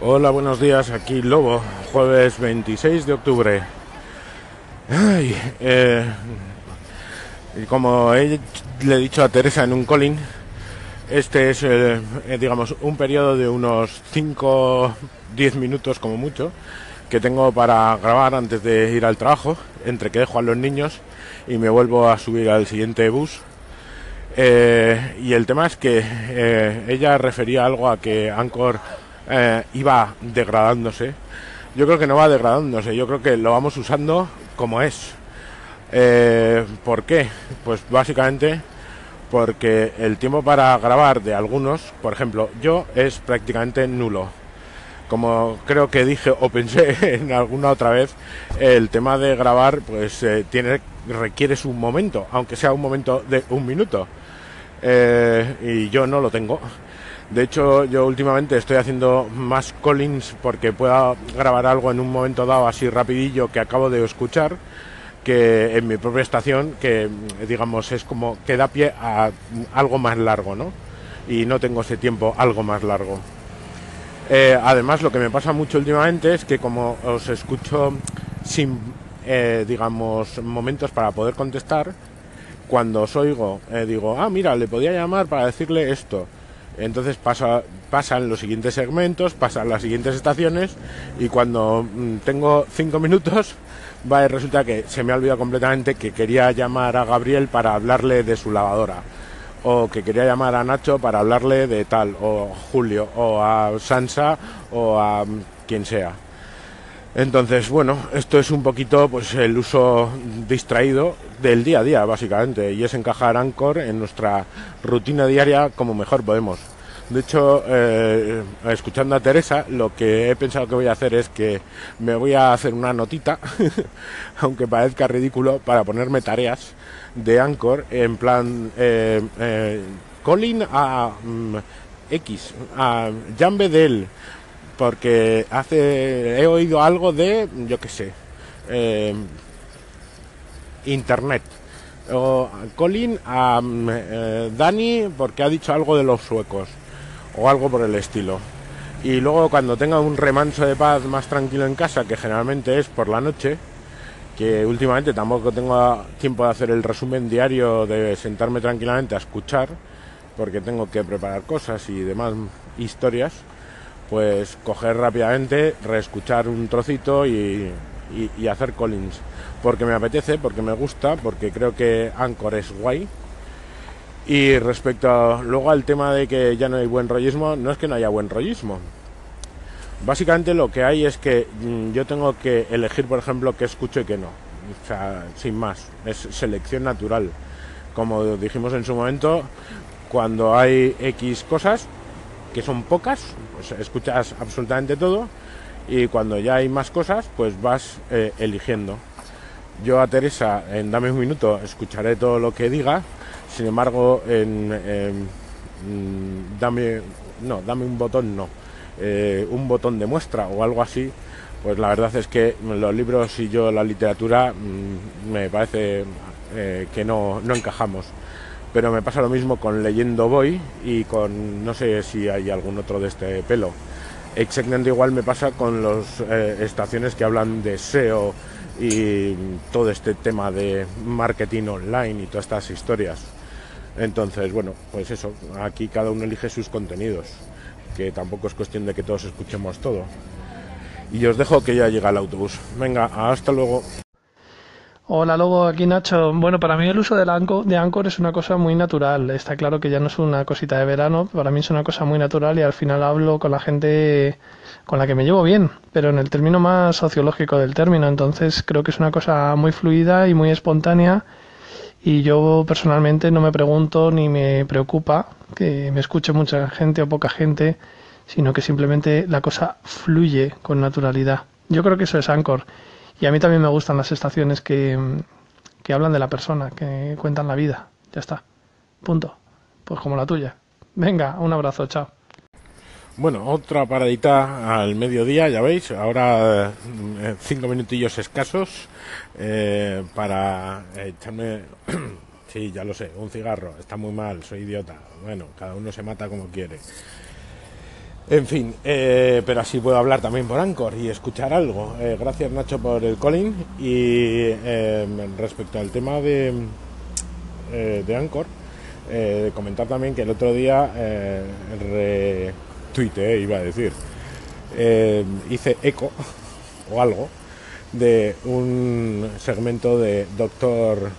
Hola, buenos días. Aquí Lobo, jueves 26 de octubre. Eh, como le he dicho a Teresa en un calling, este es, eh, eh, digamos, un periodo de unos 5-10 minutos como mucho que tengo para grabar antes de ir al trabajo, entre que dejo a los niños y me vuelvo a subir al siguiente bus. Y el tema es que ella refería algo a que Anchor eh, iba degradándose. Yo creo que no va degradándose, yo creo que lo vamos usando como es. Eh, ¿Por qué? Pues básicamente porque el tiempo para grabar de algunos, por ejemplo, yo es prácticamente nulo. Como creo que dije o pensé en alguna otra vez, el tema de grabar pues eh, tiene requiere su momento, aunque sea un momento de un minuto. Eh, y yo no lo tengo. De hecho, yo últimamente estoy haciendo más callings porque pueda grabar algo en un momento dado así rapidillo que acabo de escuchar que en mi propia estación que digamos es como que da pie a algo más largo, ¿no? Y no tengo ese tiempo algo más largo. Eh, además, lo que me pasa mucho últimamente es que como os escucho sin, eh, digamos, momentos para poder contestar, cuando os oigo, eh, digo, ah, mira, le podía llamar para decirle esto. Entonces pasa, pasan los siguientes segmentos, pasan las siguientes estaciones y cuando mm, tengo cinco minutos, va resulta que se me ha olvidado completamente que quería llamar a Gabriel para hablarle de su lavadora o que quería llamar a Nacho para hablarle de tal, o Julio, o a Sansa, o a mm, quien sea. Entonces, bueno, esto es un poquito pues el uso distraído del día a día, básicamente, y es encajar Anchor en nuestra rutina diaria como mejor podemos. De hecho, eh, escuchando a Teresa, lo que he pensado que voy a hacer es que me voy a hacer una notita, aunque parezca ridículo, para ponerme tareas de Anchor en plan eh, eh, calling a mm, X, a Jan Bedel, porque hace he oído algo de, yo qué sé, eh, internet. O Colin a eh, Dani porque ha dicho algo de los suecos o algo por el estilo. Y luego cuando tenga un remanso de paz más tranquilo en casa, que generalmente es por la noche, que últimamente tampoco tengo tiempo de hacer el resumen diario, de sentarme tranquilamente a escuchar, porque tengo que preparar cosas y demás historias, pues coger rápidamente, reescuchar un trocito y, y- hacer Collins. Porque me apetece, porque me gusta, porque creo que Anchor es guay. Y respecto luego al tema de que ya no hay buen rollismo, no es que no haya buen rollismo. Básicamente lo que hay es que mm, yo tengo que elegir, por ejemplo, qué escucho y qué no. O sea, sin más, es selección natural. Como dijimos en su momento, cuando hay X cosas, que son pocas, pues escuchas absolutamente todo. Y cuando ya hay más cosas, pues vas eh, eligiendo. Yo a Teresa, en Dame un minuto, escucharé todo lo que diga. Sin embargo, en, en, mm, Dame, no, dame un botón, no. Eh, un botón de muestra o algo así, pues la verdad es que los libros y yo la literatura mm, me parece eh, que no, no encajamos. Pero me pasa lo mismo con Leyendo Voy y con, no sé si hay algún otro de este pelo. Exactamente igual me pasa con las estaciones que hablan de SEO y todo este tema de marketing online y todas estas historias. Entonces, bueno, pues eso, aquí cada uno elige sus contenidos, que tampoco es cuestión de que todos escuchemos todo. Y os dejo que ya llega el autobús. Venga, hasta luego. Hola Lobo, aquí Nacho. Bueno, para mí el uso del Anco- de Anchor es una cosa muy natural. Está claro que ya no es una cosita de verano, para mí es una cosa muy natural y al final hablo con la gente con la que me llevo bien, pero en el término más sociológico del término. Entonces creo que es una cosa muy fluida y muy espontánea y yo personalmente no me pregunto ni me preocupa que me escuche mucha gente o poca gente, sino que simplemente la cosa fluye con naturalidad. Yo creo que eso es Anchor. Y a mí también me gustan las estaciones que, que hablan de la persona, que cuentan la vida. Ya está. Punto. Pues como la tuya. Venga, un abrazo, chao. Bueno, otra paradita al mediodía, ya veis, ahora eh, cinco minutillos escasos eh, para echarme, sí, ya lo sé, un cigarro, está muy mal, soy idiota, bueno, cada uno se mata como quiere. En fin, eh, pero así puedo hablar también por Anchor y escuchar algo. Eh, gracias Nacho por el calling y em, respecto al tema de, eh, de Anchor, comentar también que el otro día retuiteé, iba a decir, hice eco o algo de un segmento de Doctor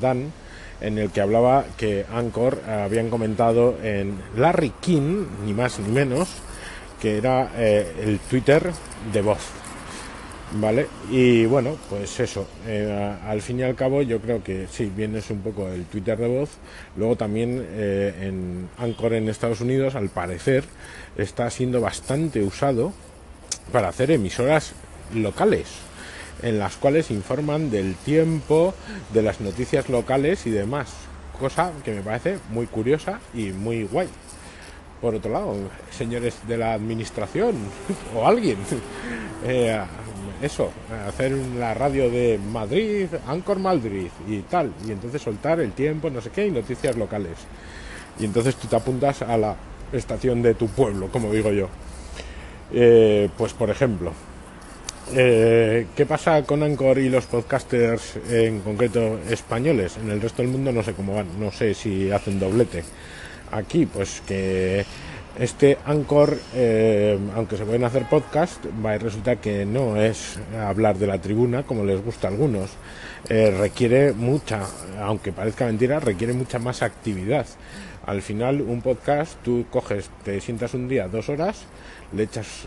Dan en el que hablaba que Anchor habían comentado en Larry King, ni más ni menos, que era eh, el Twitter de voz. ¿Vale? Y bueno, pues eso, eh, al fin y al cabo yo creo que sí, bien es un poco el Twitter de voz. Luego también eh, en Anchor en Estados Unidos, al parecer, está siendo bastante usado para hacer emisoras locales en las cuales informan del tiempo, de las noticias locales y demás. Cosa que me parece muy curiosa y muy guay. Por otro lado, señores de la administración o alguien, eh, eso, hacer la radio de Madrid, Ancor Madrid y tal, y entonces soltar el tiempo, no sé qué, y noticias locales. Y entonces tú te apuntas a la estación de tu pueblo, como digo yo. Eh, pues por ejemplo, eh, ¿Qué pasa con Anchor y los podcasters en concreto españoles? En el resto del mundo no sé cómo van, no sé si hacen doblete. Aquí, pues que este Anchor, eh, aunque se pueden hacer podcast, va a resulta que no es hablar de la tribuna como les gusta a algunos. Eh, requiere mucha, aunque parezca mentira, requiere mucha más actividad. Al final, un podcast, tú coges, te sientas un día dos horas, le echas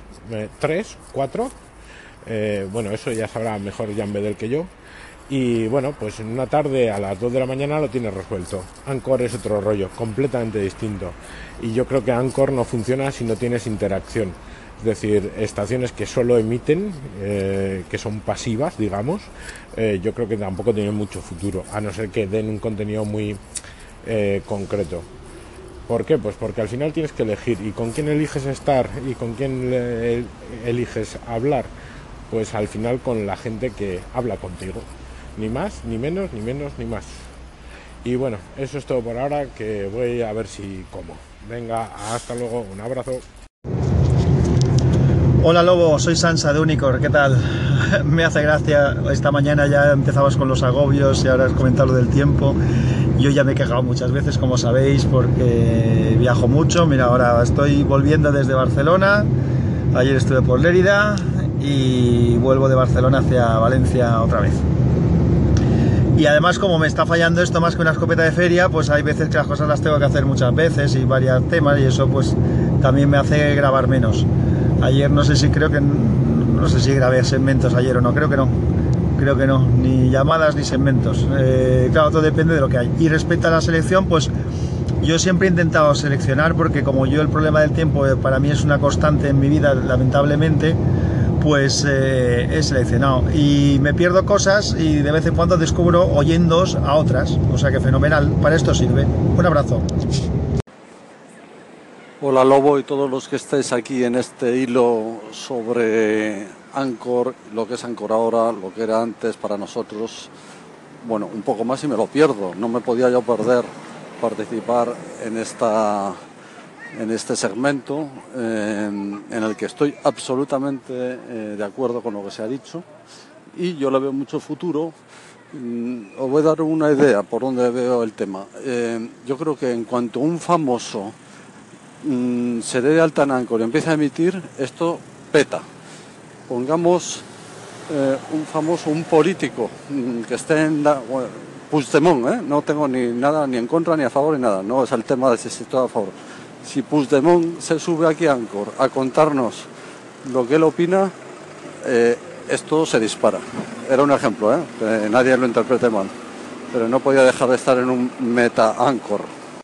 tres, cuatro eh, bueno, eso ya sabrá mejor Jan Bedel que yo. Y bueno, pues en una tarde a las 2 de la mañana lo tienes resuelto. Anchor es otro rollo, completamente distinto. Y yo creo que Anchor no funciona si no tienes interacción. Es decir, estaciones que solo emiten, eh, que son pasivas, digamos, eh, yo creo que tampoco tienen mucho futuro, a no ser que den un contenido muy concreto. ¿Por qué? Pues porque al final tienes que elegir y con quién eliges estar y con quién eliges hablar pues al final con la gente que habla contigo. Ni más, ni menos, ni menos, ni más. Y bueno, eso es todo por ahora, que voy a ver si como. Venga, hasta luego, un abrazo. Hola Lobo, soy Sansa de Unicor, ¿qué tal? Me hace gracia, esta mañana ya empezabas con los agobios y ahora has comentado lo del tiempo. Yo ya me he quejado muchas veces, como sabéis, porque viajo mucho. Mira, ahora estoy volviendo desde Barcelona, ayer estuve por Lérida y vuelvo de Barcelona hacia Valencia otra vez. Y además como me está fallando esto más que una escopeta de feria, pues hay veces que las cosas las tengo que hacer muchas veces y varios temas y eso pues también me hace grabar menos. Ayer no sé si creo que no sé si grabé segmentos ayer o no, creo que no. Creo que no, ni llamadas ni segmentos. Eh, claro, todo depende de lo que hay. Y respecto a la selección, pues yo siempre he intentado seleccionar porque como yo el problema del tiempo eh, para mí es una constante en mi vida, lamentablemente, pues eh, he seleccionado y me pierdo cosas y de vez en cuando descubro oyéndos a otras, o sea que fenomenal, para esto sirve. Un abrazo. Hola Lobo y todos los que estéis aquí en este hilo sobre Anchor, lo que es Anchor ahora, lo que era antes para nosotros. Bueno, un poco más y me lo pierdo. No me podía yo perder participar en esta en este segmento en el que estoy absolutamente eh, de acuerdo con lo que se ha dicho y yo le veo mucho futuro. Mm, os voy a dar una idea por donde veo el tema. Eh, yo creo que en cuanto un famoso mm, se dé de alta en Anchor y empieza a emitir, esto peta. Pongamos eh, un famoso, un político mm, que esté en la... Bueno, no tengo ni nada ni en contra ni a favor ni nada, no es el tema de si estoy a favor si Puigdemont se sube aquí a Ancor a contarnos lo que él opina, eh, esto se dispara. Era un ejemplo, ¿eh? que nadie lo interprete mal, pero no podía dejar de estar en un meta Ancor.